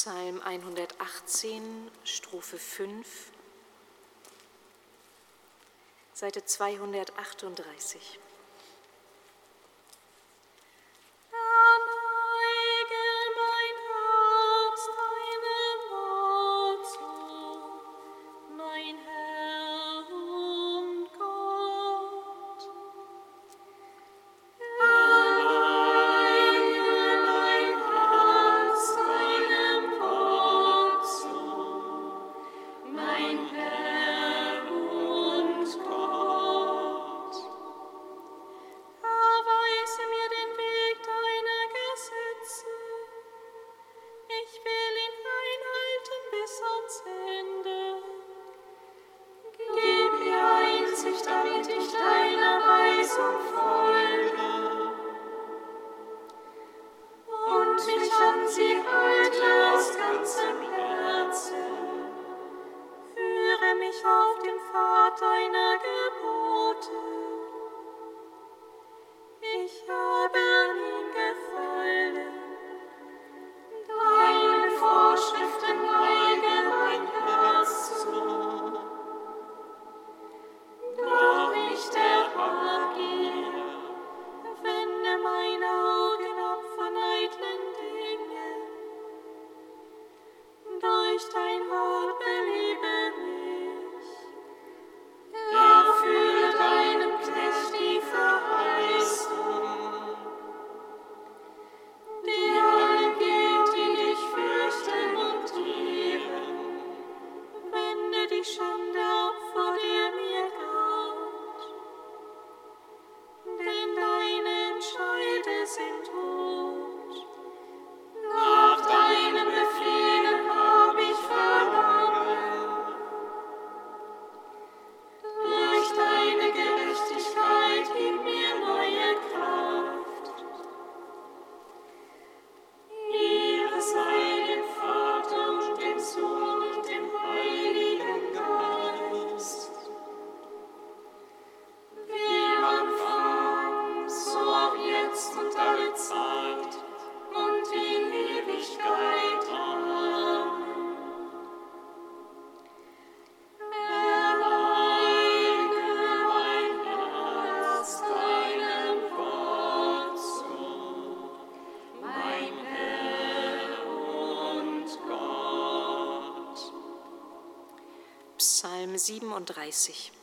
Psalm 118, Strophe 5, Seite 238. mich auf den Pfad deiner Gebote. 37.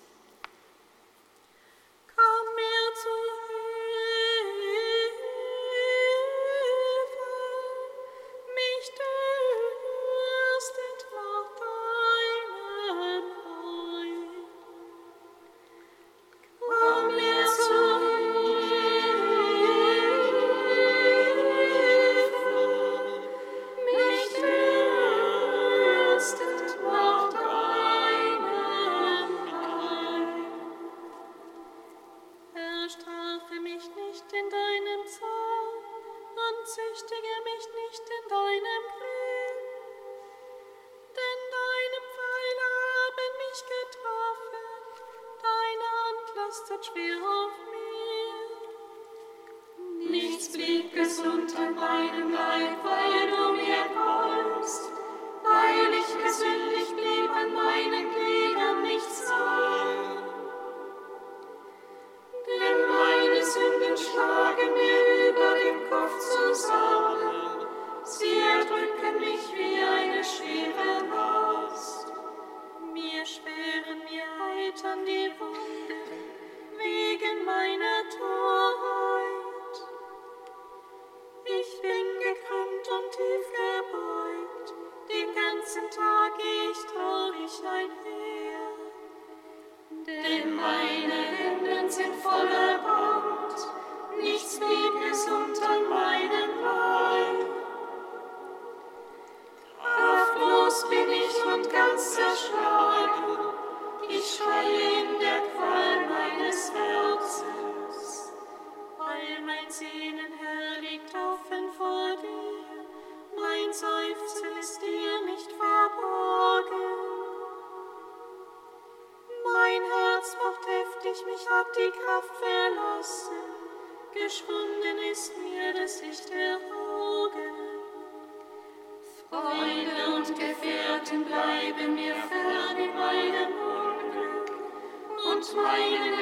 Psalm 37. Psalm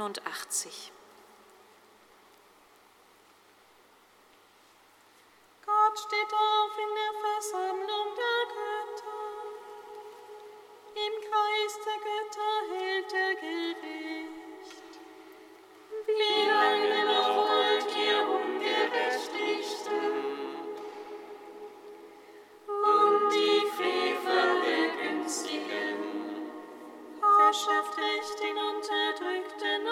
81. Gott steht auf in der Versammlung der Götter. Im Kreis der Götter hält er Gericht. Wie lange noch wollt ihr ungerechtigsten? Und die Frevel begünstigen, Günstigen. Herrschaft recht den unterdrückt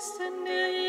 destiny.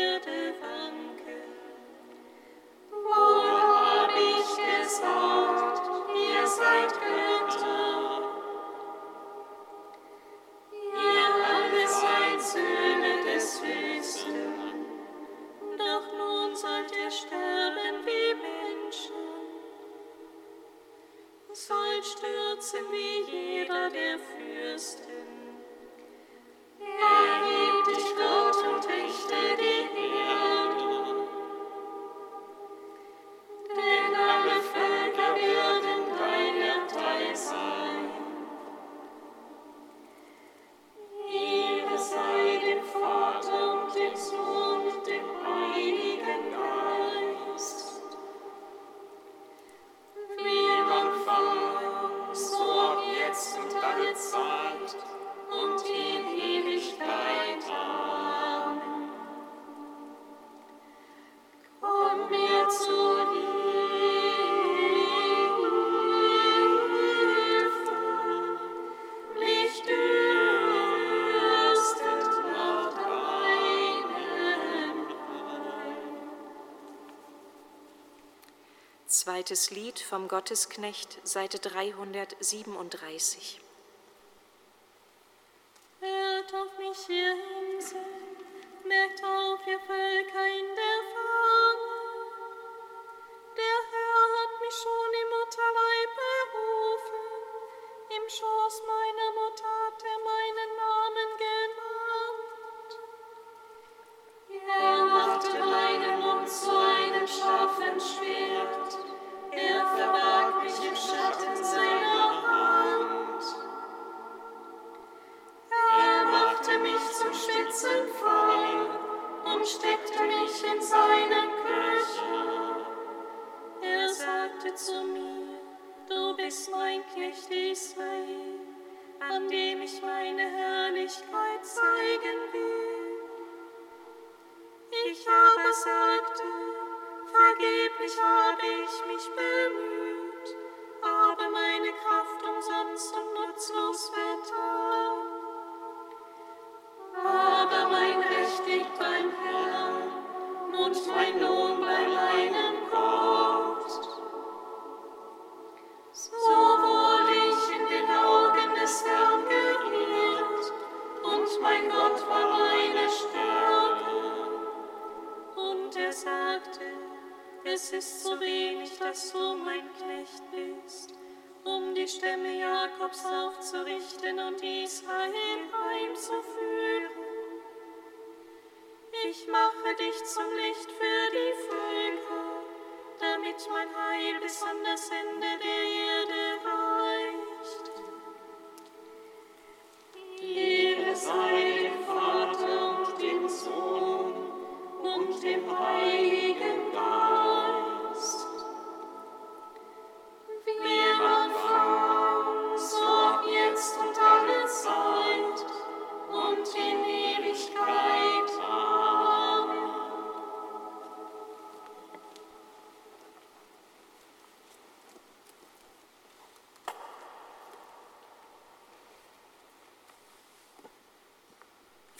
Zweites Lied vom Gottesknecht, Seite 337.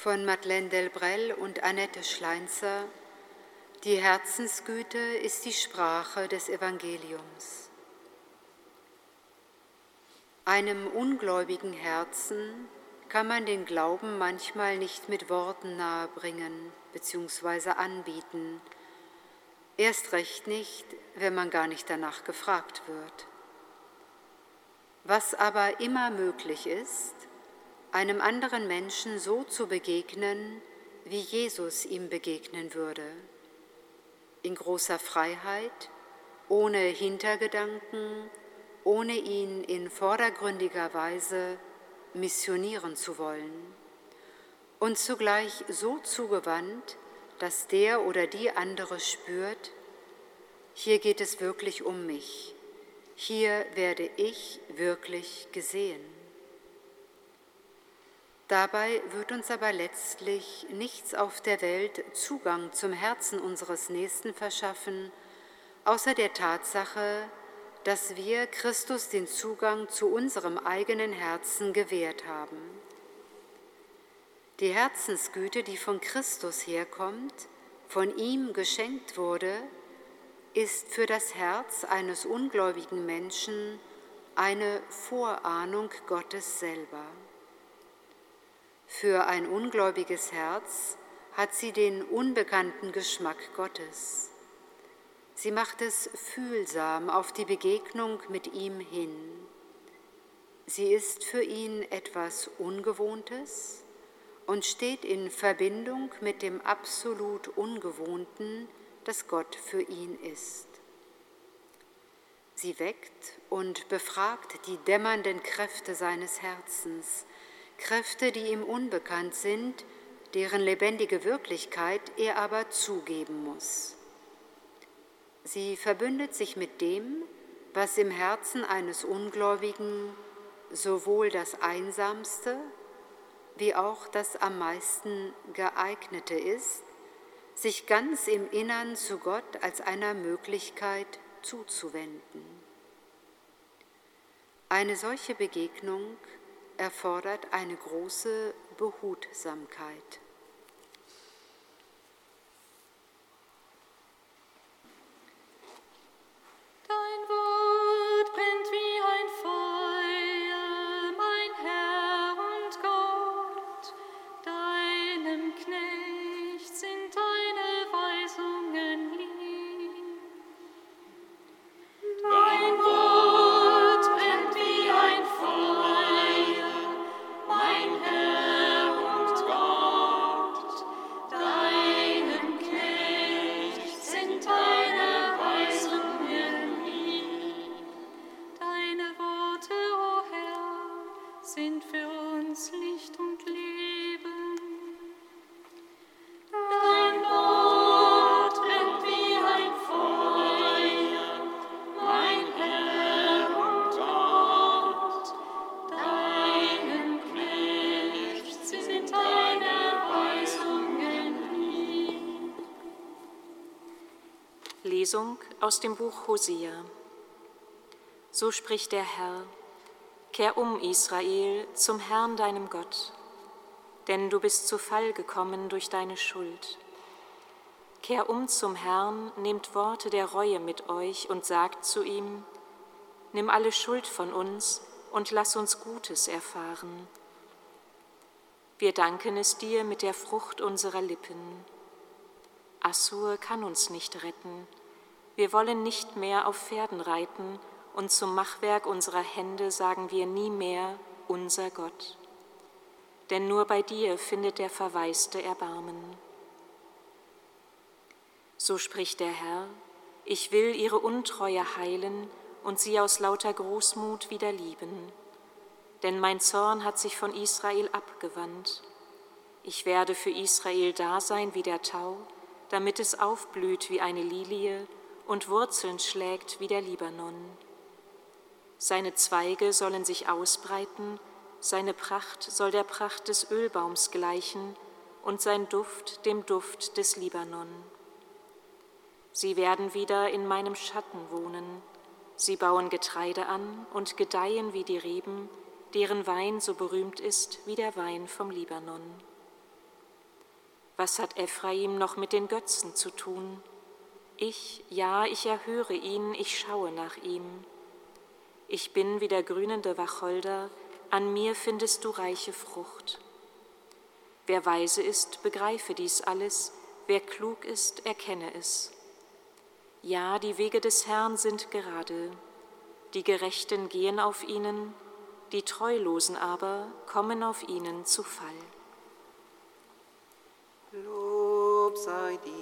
von Madeleine Delbrell und Annette Schleinzer Die Herzensgüte ist die Sprache des Evangeliums. Einem ungläubigen Herzen kann man den Glauben manchmal nicht mit Worten nahebringen bzw. anbieten, erst recht nicht, wenn man gar nicht danach gefragt wird. Was aber immer möglich ist, einem anderen Menschen so zu begegnen, wie Jesus ihm begegnen würde. In großer Freiheit, ohne Hintergedanken, ohne ihn in vordergründiger Weise missionieren zu wollen und zugleich so zugewandt, dass der oder die andere spürt, hier geht es wirklich um mich, hier werde ich wirklich gesehen. Dabei wird uns aber letztlich nichts auf der Welt Zugang zum Herzen unseres Nächsten verschaffen, außer der Tatsache, dass wir Christus den Zugang zu unserem eigenen Herzen gewährt haben. Die Herzensgüte, die von Christus herkommt, von ihm geschenkt wurde, ist für das Herz eines ungläubigen Menschen eine Vorahnung Gottes selber. Für ein ungläubiges Herz hat sie den unbekannten Geschmack Gottes. Sie macht es fühlsam auf die Begegnung mit ihm hin. Sie ist für ihn etwas Ungewohntes und steht in Verbindung mit dem absolut Ungewohnten, das Gott für ihn ist. Sie weckt und befragt die dämmernden Kräfte seines Herzens, Kräfte, die ihm unbekannt sind, deren lebendige Wirklichkeit er aber zugeben muss. Sie verbündet sich mit dem, was im Herzen eines Ungläubigen sowohl das Einsamste wie auch das am meisten geeignete ist, sich ganz im Innern zu Gott als einer Möglichkeit zuzuwenden. Eine solche Begegnung erfordert eine große Behutsamkeit. Dein Wort brennt wie ein Feuer, aus dem Buch Hosea. So spricht der Herr, Kehr um, Israel, zum Herrn deinem Gott, denn du bist zu Fall gekommen durch deine Schuld. Kehr um zum Herrn, nehmt Worte der Reue mit euch und sagt zu ihm, Nimm alle Schuld von uns und lass uns Gutes erfahren. Wir danken es dir mit der Frucht unserer Lippen. Assur kann uns nicht retten. Wir wollen nicht mehr auf Pferden reiten und zum Machwerk unserer Hände sagen wir nie mehr unser Gott. Denn nur bei dir findet der Verwaiste Erbarmen. So spricht der Herr, ich will ihre Untreue heilen und sie aus lauter Großmut wieder lieben. Denn mein Zorn hat sich von Israel abgewandt. Ich werde für Israel da sein wie der Tau, damit es aufblüht wie eine Lilie und Wurzeln schlägt wie der Libanon. Seine Zweige sollen sich ausbreiten, seine Pracht soll der Pracht des Ölbaums gleichen und sein Duft dem Duft des Libanon. Sie werden wieder in meinem Schatten wohnen. Sie bauen Getreide an und gedeihen wie die Reben, deren Wein so berühmt ist wie der Wein vom Libanon. Was hat Ephraim noch mit den Götzen zu tun? Ich, ja, ich erhöre ihn, ich schaue nach ihm. Ich bin wie der grünende Wacholder, an mir findest du reiche Frucht. Wer weise ist, begreife dies alles, wer klug ist, erkenne es. Ja, die Wege des Herrn sind gerade, die Gerechten gehen auf ihnen, die Treulosen aber kommen auf ihnen zu Fall. Lob sei dir,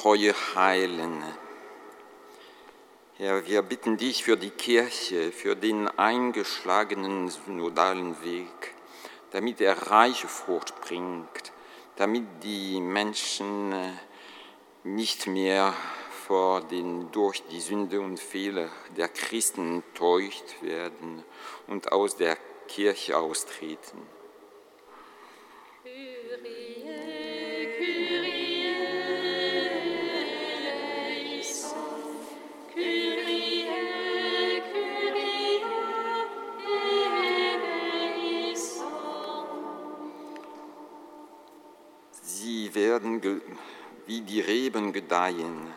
Untreue heilen. Herr, wir bitten dich für die Kirche, für den eingeschlagenen synodalen Weg, damit er reiche Frucht bringt, damit die Menschen äh, nicht mehr vor den durch die Sünde und Fehler der Christen enttäuscht werden und aus der Kirche austreten. Sie werden wie die Reben gedeihen.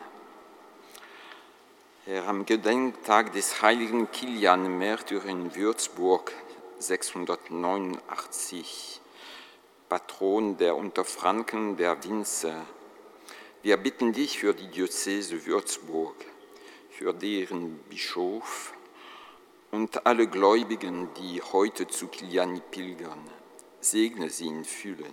Herr, am Gedenktag des heiligen Kilian Märtyr in Würzburg 689, Patron der Unterfranken der Winzer, wir bitten dich für die Diözese Würzburg, für deren Bischof und alle Gläubigen, die heute zu Kiliani pilgern. Segne sie in Fülle.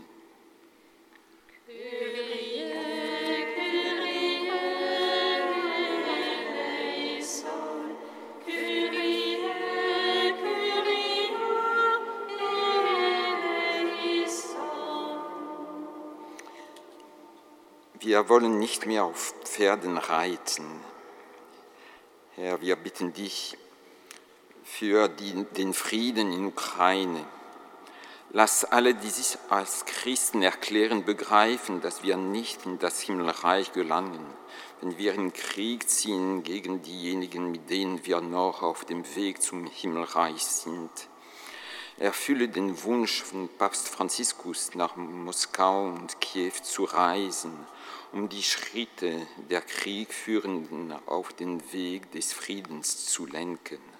Wir wollen nicht mehr auf Pferden reiten. Herr, wir bitten dich für die, den Frieden in Ukraine. Lass alle, die sich als Christen erklären, begreifen, dass wir nicht in das Himmelreich gelangen, wenn wir in Krieg ziehen gegen diejenigen, mit denen wir noch auf dem Weg zum Himmelreich sind. Erfülle den Wunsch von Papst Franziskus, nach Moskau und Kiew zu reisen, um die Schritte der Kriegführenden auf den Weg des Friedens zu lenken.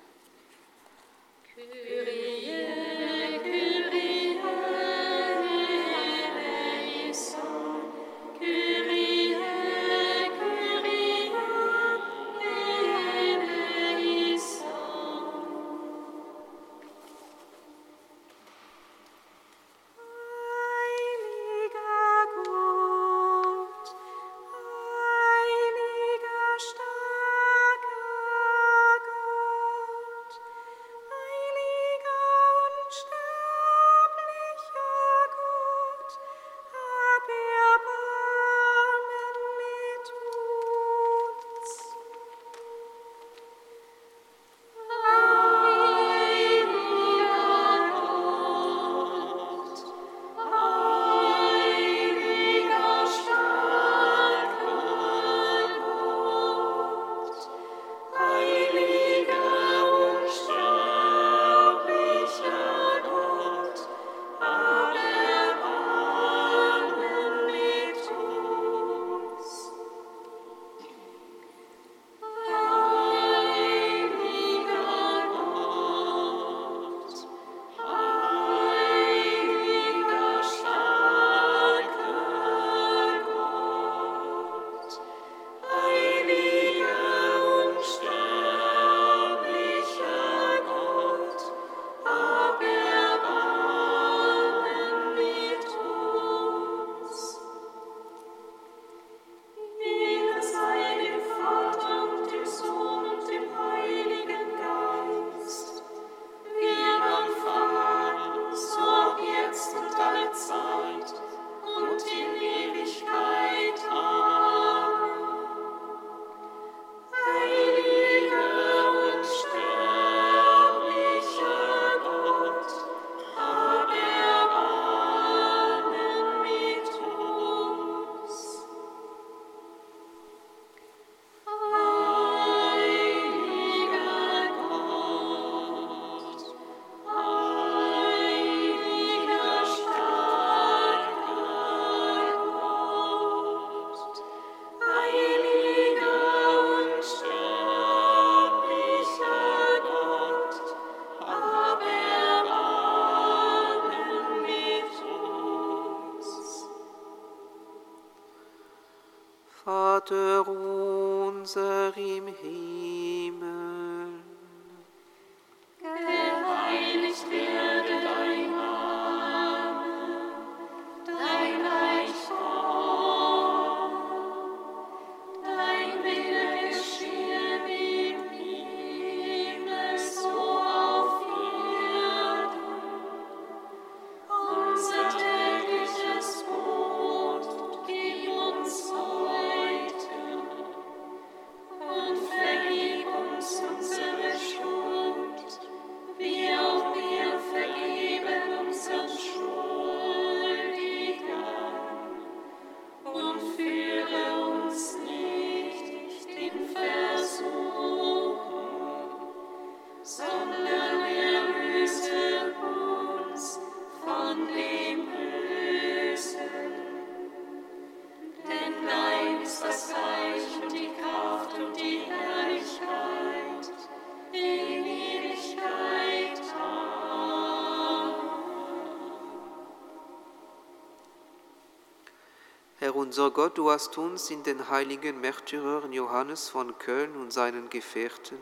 Unser Gott, du hast uns in den heiligen Märtyrern Johannes von Köln und seinen Gefährten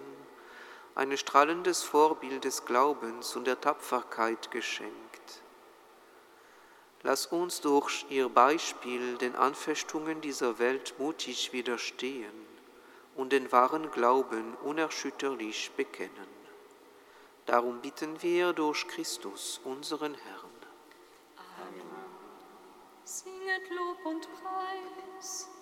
ein strahlendes Vorbild des Glaubens und der Tapferkeit geschenkt. Lass uns durch ihr Beispiel den Anfechtungen dieser Welt mutig widerstehen und den wahren Glauben unerschütterlich bekennen. Darum bitten wir durch Christus, unseren Herrn. mit Lob und Preis.